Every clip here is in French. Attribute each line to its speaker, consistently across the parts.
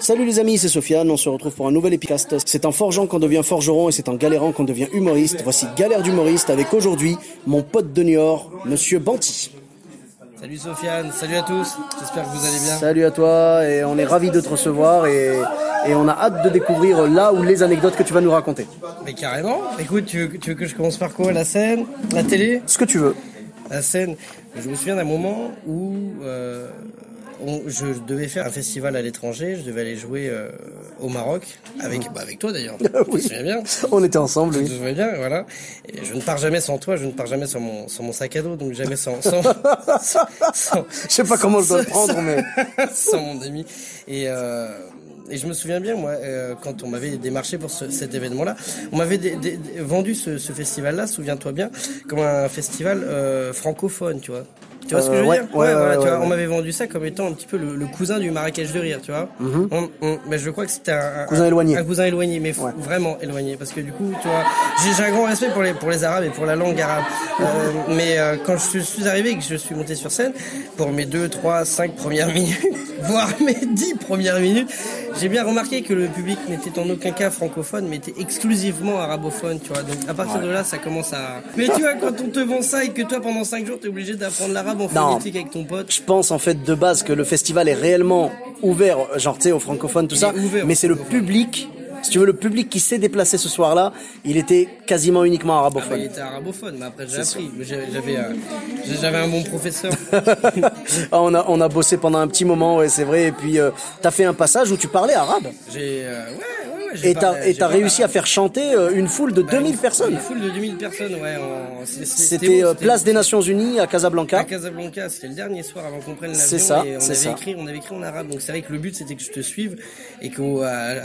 Speaker 1: Salut les amis, c'est Sofiane, on se retrouve pour un nouvel épicast. C'est en forgeant qu'on devient forgeron et c'est en galérant qu'on devient humoriste. Voici Galère d'humoriste avec aujourd'hui mon pote de Niort, Monsieur Banti.
Speaker 2: Salut Sofiane, salut à tous, j'espère que vous allez bien.
Speaker 1: Salut à toi et on est ravis de te recevoir et, et on a hâte de découvrir là où les anecdotes que tu vas nous raconter.
Speaker 2: Mais carrément, écoute, tu veux, tu veux que je commence par quoi? La scène? La télé?
Speaker 1: Ce que tu veux.
Speaker 2: La scène, je me souviens d'un moment où euh, on- je devais faire un festival à l'étranger, je devais aller jouer euh, au Maroc, avec, bah, avec toi d'ailleurs,
Speaker 1: Oui.
Speaker 2: je me souviens bien.
Speaker 1: On était ensemble,
Speaker 2: Je me
Speaker 1: oui.
Speaker 2: souviens bien, voilà. Et je ne pars jamais sans toi, je ne pars jamais sans mon, sans mon sac à dos, donc jamais sans... sans, sans, sans-
Speaker 1: Je sais pas comment je dois le prendre, mais
Speaker 2: sans mon ami. Et, euh, et je me souviens bien, moi, euh, quand on m'avait démarché pour ce- cet événement-là, on m'avait vendu ce, ce festival-là, souviens-toi bien, comme un festival euh, francophone, tu vois. Tu vois ce que
Speaker 1: Euh,
Speaker 2: je veux
Speaker 1: ouais,
Speaker 2: dire
Speaker 1: ouais,
Speaker 2: voilà, tu vois. On m'avait vendu ça comme étant un petit peu le, le cousin du Marrakech de rire, tu vois. Hum, hum, mais je crois que c'était un, un-
Speaker 1: Cousin éloigné.
Speaker 2: Un cousin éloigné, mais
Speaker 1: Ouais.
Speaker 2: vraiment éloigné, parce que du coup, tu vois, j'ai un grand respect pour les pour les Arabes et pour la langue arabe. Euh, mais euh, quand je suis arrivé et que je suis monté sur scène pour mes deux, trois, cinq premières minutes, voire mes dix premières minutes, j'ai bien remarqué que le public n'était en aucun cas francophone, mais était exclusivement arabophone, tu vois. Donc à partir de là, ça commence à. Mais tu vois, quand on te vend ça et que toi pendant cinq jours, t'es obligé d'apprendre l'arabe en phonétique avec ton pote.
Speaker 1: je pense en fait de base que le festival est réellement ouvert, genre tu sais, aux francophones, tout ça.
Speaker 2: ouvert
Speaker 1: Mais c'est le public, si tu veux, le public qui s'est déplacé ce soir-là, il était quasiment uniquement
Speaker 2: Ah bah,
Speaker 1: arabophone.
Speaker 2: il était arabophone, mais après j'ai appris. J'avais j'avais, un bon professeur.
Speaker 1: Ah, on a on a bossé pendant un petit moment, ouais, c'est vrai. Et puis euh, t'as fait un passage où tu parlais arabe.
Speaker 2: J'ai euh, ouais,
Speaker 1: Et t'as réussi à faire chanter euh, une foule de 2000
Speaker 2: Une
Speaker 1: personnes.
Speaker 2: foule de 2000 personnes, ouais. c'est-
Speaker 1: C'était euh, Place des Nations Unies à Casablanca.
Speaker 2: à Casablanca, c'était le dernier soir avant qu'on prenne l'avion.
Speaker 1: C'est ça, c'est ça.
Speaker 2: écrit, on avait écrit en arabe. Donc c'est vrai que le but c'était que je te suive et qu'à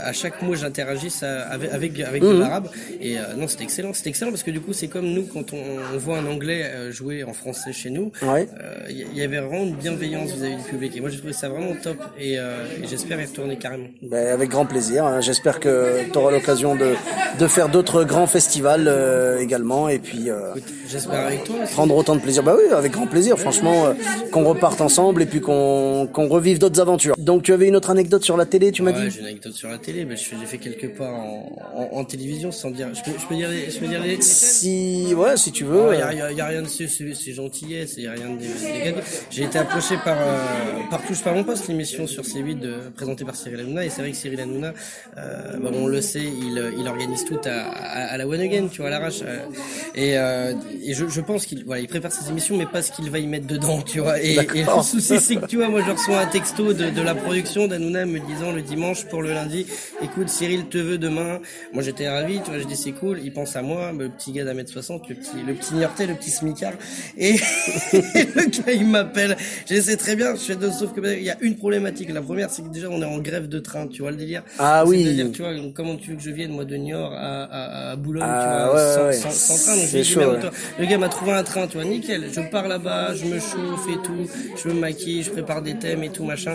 Speaker 2: à chaque mot j'interagisse avec avec, avec
Speaker 1: Mhm.
Speaker 2: de l'arabe. Et euh, non, c'était excellent, c'était excellent parce que du coup c'est comme nous quand on, on voit un anglais euh, jouer en français chez nous.
Speaker 1: Ouais.
Speaker 2: euh, Il y, y avait vraiment une bienveillance vis-à-vis du public. Et moi j'ai trouvé ça vraiment top et, euh, et j'espère y retourner carrément.
Speaker 1: Ben, avec grand plaisir. hein. J'espère que tu auras l'occasion de, de faire d'autres grands festivals euh, également et puis euh,
Speaker 2: J'espère avec toi aussi.
Speaker 1: prendre autant de plaisir. Bah oui, avec grand plaisir. Franchement, euh, qu'on reparte ensemble et puis qu'on qu'on revive d'autres aventures. Donc tu avais une autre anecdote sur la télé, tu m'as
Speaker 2: Ouais,
Speaker 1: dit
Speaker 2: j'ai une anecdote sur la télé, mais je j'ai fait quelques pas en, en, en télévision sans dire. Je peux, je peux dire les, je peux dire les.
Speaker 1: Si ouais, si tu veux.
Speaker 2: Il
Speaker 1: euh,
Speaker 2: y, a, y a rien de c'est gentillesse, il y a rien de dégueulasse. J'ai été approché par euh, par touche par mon poste l'émission sur C8 de, présentée par Cyril Hanouna et c'est vrai que Cyril Hanouna, euh, bah, on le sait, il, il organise tout à, à, à la one again, tu vois, à l'arrache. euh, et euh, et je, je pense qu'il voilà, il prépare ses émissions, mais pas ce qu'il va y mettre dedans, tu vois. Et, et le souci c'est que tu vois, moi je reçois un texto de, de la production d'Hanouna me disant le dimanche pour le lundi, écoute Cyril te veut demain. Moi j'étais ravi, tu vois, je dis c'est cool, il pense à moi, le petit gars d'un mètre soixante, le petit le petit niortais, le petit smicard. Et, le gars il m'appelle, je sais très bien, je de sauf que ben, il y a une problématique. La première c'est que déjà on est en grève de train, tu vois le délire.
Speaker 1: Ah oui.
Speaker 2: Tu vois, comment tu veux que je vienne moi de Niort à, à, à Boulogne,
Speaker 1: Ah,
Speaker 2: tu vois,
Speaker 1: ouais,
Speaker 2: sans,
Speaker 1: ouais.
Speaker 2: sans, sans train. Donc
Speaker 1: chaud,
Speaker 2: merde,
Speaker 1: ouais.
Speaker 2: le gars m'a trouvé un train, tu vois, nickel. Je pars là-bas, je me chauffe et tout, je me maquille, je prépare des thèmes et tout machin.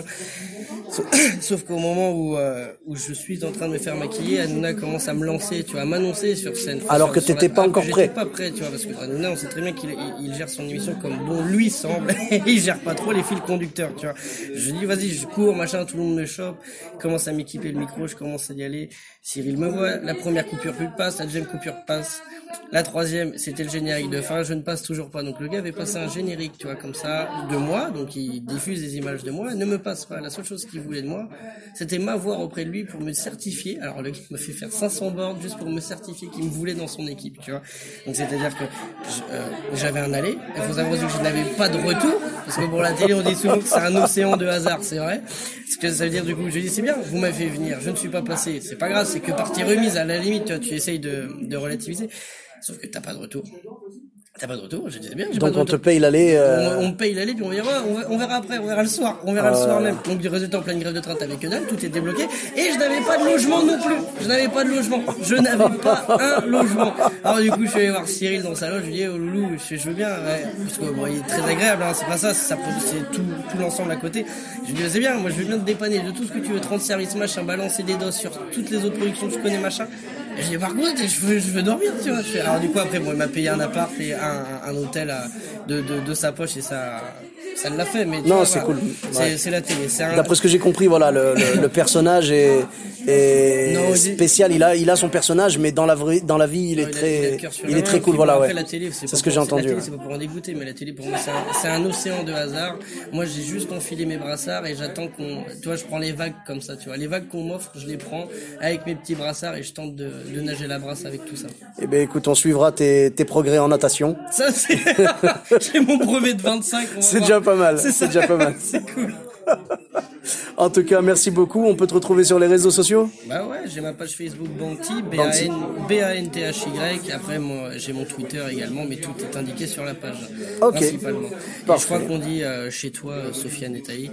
Speaker 2: Sauf, qu'au moment où euh, où je suis en train de me faire maquiller, Hanouna commence à me lancer, tu vois, à m'annoncer sur scène.
Speaker 1: Alors
Speaker 2: Sur-
Speaker 1: que t'étais
Speaker 2: la-
Speaker 1: pas encore prêt.
Speaker 2: Pas prêt, tu vois, parce que Hanouna, on sait très bien qu'il il, il gère son émission comme bon lui semble. il gère pas trop les fils conducteurs, tu vois. Je dis vas-y, je cours, machin, tout le monde me chope, commence à m'équiper le micro, je commence à y aller. Cyril me voit, la première coupure passe, la deuxième coupure passe. La troisième, c'était le générique de fin, je ne passe toujours pas. Donc le gars avait passé un générique, tu vois, comme ça, de moi, donc il diffuse des images de moi, ne me passe pas. La seule chose voulait de moi, c'était m'avoir auprès de lui pour me certifier. Alors le gars me fait faire 500 boards juste pour me certifier qu'il me voulait dans son équipe, tu vois. Donc c'est-à-dire que euh, j'avais un aller, il faut savoir aussi que je n'avais pas de retour, parce que pour la télé on dit souvent que c'est un océan de hasard, c'est vrai. Ce que ça veut dire du coup, je dis c'est bien, vous m'avez fait venir, je ne suis pas passé, c'est pas grave, c'est que partie remise, à la limite, tu, vois, essayes de, de relativiser, sauf que t'as pas de retour. T'as pas de retour, je disais bien.
Speaker 1: Donc on te paye l'aller.
Speaker 2: Euh... On, on, paye l'aller puis on verra, on verra après, on verra le soir, on verra le soir même. Donc du résultat en pleine grève de train, t'avais que dalle, tout est débloqué et je n'avais pas de logement non plus. Je n'avais pas de logement. Je n'avais pas un logement. Alors du coup je suis allé voir Cyril dans sa loge, je lui ai dit oh loulou, je, je veux bien, ouais. parce que bon il est très agréable, hein, c'est pas ça, ça c'est tout, tout l'ensemble à côté. Je lui ai dit c'est bien, moi je veux bien te dépanner de tout ce que tu veux, 30 services machin, balancer des doses sur toutes les autres productions que je connais machin. Et j'ai par contre, je veux, je veux dormir, tu vois. Alors du coup après bon il m'a payé un appart et un, un hôtel à, de, de, de sa poche et ça ça l'a fait mais
Speaker 1: non c'est cool.
Speaker 2: c'est la télé
Speaker 1: un... d'après ce que j'ai compris voilà le, le, le personnage est, est non, spécial. Il a il a son personnage mais dans la vraie dans la vie il est très il, est très cool voilà ouais. c'est ce que j'ai entendu
Speaker 2: c'est pas pour en dégoûter mais la télé pour moi c'est un, un, océan de hasard. Moi j'ai juste enfilé mes brassards et j'attends qu'on tu vois je prends les vagues comme ça tu vois. Les vagues qu'on m'offre je les prends avec mes petits brassards et je tente de, de nager la brasse avec tout ça.
Speaker 1: Eh ben écoute on suivra tes, tes progrès en natation.
Speaker 2: Ça c'est j'ai mon brevet de 25
Speaker 1: c'est déjà pas mal. C'est déjà pas mal.
Speaker 2: C'est cool.
Speaker 1: en tout cas, merci beaucoup. On peut te retrouver sur les réseaux sociaux
Speaker 2: Bah ouais, j'ai ma page Facebook Banty, B-A-N-T-H-Y. Après, moi, j'ai mon Twitter également, mais tout est indiqué sur la page.
Speaker 1: Ok.
Speaker 2: Principalement. je crois qu'on dit euh, chez toi, euh, Sofiane Etaï,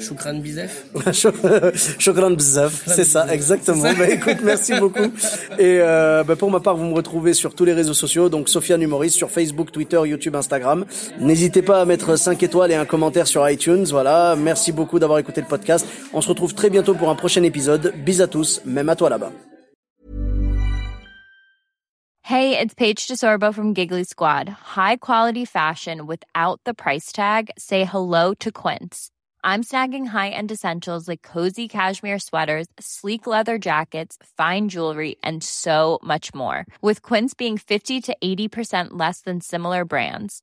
Speaker 2: Choukran Bizef.
Speaker 1: Choukran Bizef, c'est ça, exactement. bah écoute, merci beaucoup. Et euh, bah, pour ma part, vous me retrouvez sur tous les réseaux sociaux, donc Sofiane Humoriste, sur Facebook, Twitter, YouTube, Instagram. N'hésitez pas à mettre 5 étoiles et un commentaire sur iTunes. Voilà, merci beaucoup d'avoir écouté le podcast. On se retrouve très bientôt pour un prochain épisode. Bis à tous, même à toi là-bas.
Speaker 3: Hey, it's Paige DeSorbo from Giggly Squad. High quality fashion without the price tag. Say hello to Quince. I'm snagging high-end essentials like cozy cashmere sweaters, sleek leather jackets, fine jewelry, and so much more. With Quince being 50 to 80% less than similar brands